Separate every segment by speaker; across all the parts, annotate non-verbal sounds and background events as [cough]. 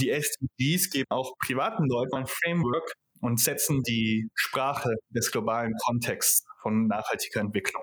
Speaker 1: Die SDGs geben auch privaten Leuten ein Framework und setzen die Sprache des globalen Kontexts von nachhaltiger Entwicklung.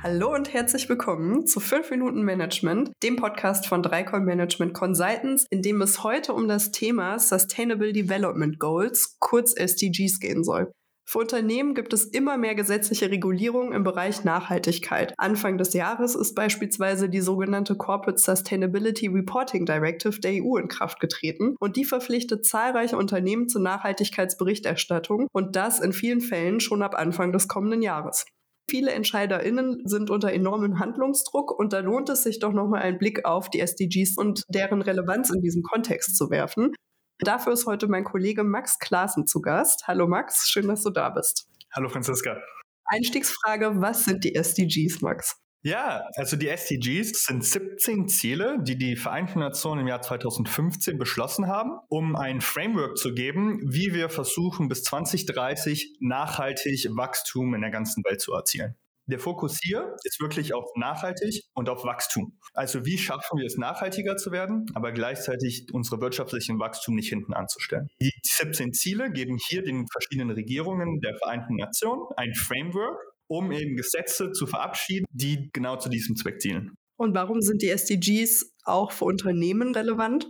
Speaker 2: Hallo und herzlich willkommen zu 5 Minuten Management, dem Podcast von Dreikon Management Consultants, in dem es heute um das Thema Sustainable Development Goals, kurz SDGs, gehen soll. Für Unternehmen gibt es immer mehr gesetzliche Regulierungen im Bereich Nachhaltigkeit. Anfang des Jahres ist beispielsweise die sogenannte Corporate Sustainability Reporting Directive der EU in Kraft getreten und die verpflichtet zahlreiche Unternehmen zur Nachhaltigkeitsberichterstattung und das in vielen Fällen schon ab Anfang des kommenden Jahres. Viele EntscheiderInnen sind unter enormem Handlungsdruck und da lohnt es sich doch nochmal einen Blick auf die SDGs und deren Relevanz in diesem Kontext zu werfen. Dafür ist heute mein Kollege Max Klaassen zu Gast. Hallo Max, schön, dass du da bist.
Speaker 1: Hallo Franziska.
Speaker 2: Einstiegsfrage, was sind die SDGs, Max?
Speaker 1: Ja, also die SDGs sind 17 Ziele, die die Vereinten Nationen im Jahr 2015 beschlossen haben, um ein Framework zu geben, wie wir versuchen, bis 2030 nachhaltig Wachstum in der ganzen Welt zu erzielen. Der Fokus hier ist wirklich auf nachhaltig und auf Wachstum. Also wie schaffen wir es, nachhaltiger zu werden, aber gleichzeitig unsere wirtschaftlichen Wachstum nicht hinten anzustellen. Die 17 Ziele geben hier den verschiedenen Regierungen der Vereinten Nationen ein Framework, um eben Gesetze zu verabschieden, die genau zu diesem Zweck dienen.
Speaker 2: Und warum sind die SDGs auch für Unternehmen relevant?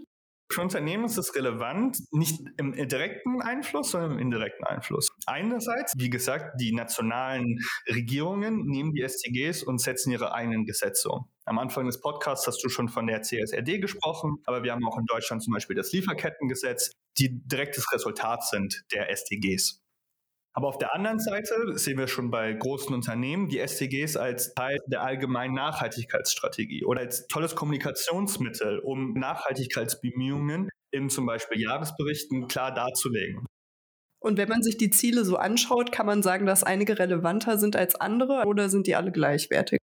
Speaker 1: Für Unternehmen ist es relevant, nicht im direkten Einfluss, sondern im indirekten Einfluss. Einerseits, wie gesagt, die nationalen Regierungen nehmen die SDGs und setzen ihre eigenen Gesetze um. Am Anfang des Podcasts hast du schon von der CSRD gesprochen, aber wir haben auch in Deutschland zum Beispiel das Lieferkettengesetz, die direktes Resultat sind der SDGs. Aber auf der anderen Seite sehen wir schon bei großen Unternehmen die SDGs als Teil der allgemeinen Nachhaltigkeitsstrategie oder als tolles Kommunikationsmittel, um Nachhaltigkeitsbemühungen in zum Beispiel Jahresberichten klar darzulegen.
Speaker 2: Und wenn man sich die Ziele so anschaut, kann man sagen, dass einige relevanter sind als andere oder sind die alle gleichwertig?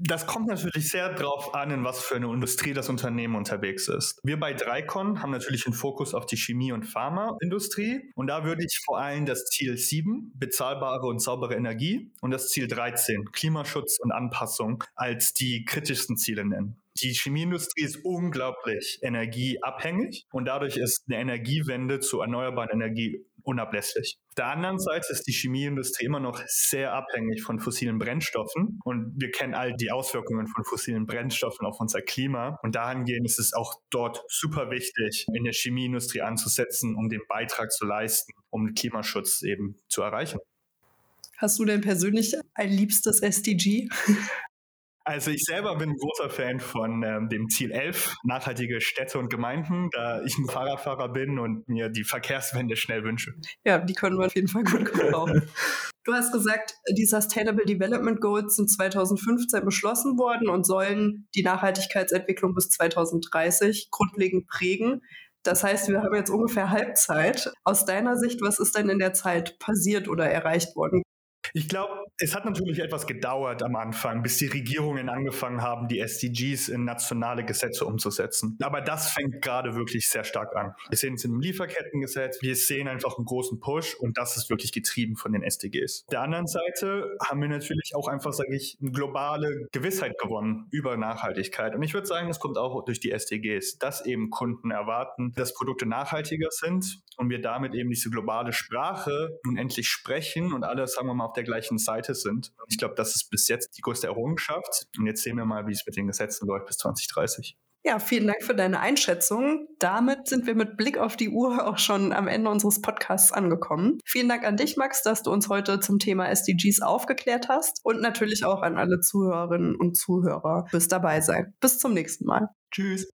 Speaker 1: Das kommt natürlich sehr drauf an, in was für eine Industrie das Unternehmen unterwegs ist. Wir bei Dreikon haben natürlich einen Fokus auf die Chemie- und Pharmaindustrie. Und da würde ich vor allem das Ziel 7, bezahlbare und saubere Energie, und das Ziel 13, Klimaschutz und Anpassung, als die kritischsten Ziele nennen. Die Chemieindustrie ist unglaublich energieabhängig und dadurch ist eine Energiewende zu erneuerbaren Energie unablässlich. Auf der anderen Seite ist die Chemieindustrie immer noch sehr abhängig von fossilen Brennstoffen und wir kennen all die Auswirkungen von fossilen Brennstoffen auf unser Klima und dahingehend ist es auch dort super wichtig, in der Chemieindustrie anzusetzen, um den Beitrag zu leisten, um den Klimaschutz eben zu erreichen.
Speaker 2: Hast du denn persönlich ein liebstes SDG? [laughs]
Speaker 1: Also ich selber bin ein großer Fan von ähm, dem Ziel 11, nachhaltige Städte und Gemeinden, da ich ein Fahrradfahrer bin und mir die Verkehrswende schnell wünsche.
Speaker 2: Ja, die können wir auf jeden Fall gut gebrauchen. du hast gesagt, die Sustainable Development Goals sind 2015 beschlossen worden und sollen die Nachhaltigkeitsentwicklung bis 2030 grundlegend prägen. Das heißt, wir haben jetzt ungefähr Halbzeit. Aus deiner Sicht, was ist denn in der Zeit passiert oder erreicht worden?
Speaker 1: Ich glaube, es hat natürlich etwas gedauert am Anfang, bis die Regierungen angefangen haben, die SDGs in nationale Gesetze umzusetzen. Aber das fängt gerade wirklich sehr stark an. Wir sehen es im Lieferkettengesetz, wir sehen einfach einen großen Push und das ist wirklich getrieben von den SDGs. Auf der anderen Seite haben wir natürlich auch einfach, sage ich, eine globale Gewissheit gewonnen über Nachhaltigkeit. Und ich würde sagen, das kommt auch durch die SDGs, dass eben Kunden erwarten, dass Produkte nachhaltiger sind und wir damit eben diese globale Sprache nun endlich sprechen und alle, sagen wir mal, auf der gleichen Seite sind. Ich glaube, das ist bis jetzt die größte Errungenschaft. Und jetzt sehen wir mal, wie es mit den Gesetzen läuft bis 2030.
Speaker 2: Ja, vielen Dank für deine Einschätzung. Damit sind wir mit Blick auf die Uhr [laughs] auch schon am Ende unseres Podcasts angekommen. Vielen Dank an dich, Max, dass du uns heute zum Thema SDGs aufgeklärt hast und natürlich auch an alle Zuhörerinnen und Zuhörer fürs dabei sein. Bis zum nächsten Mal.
Speaker 1: Tschüss.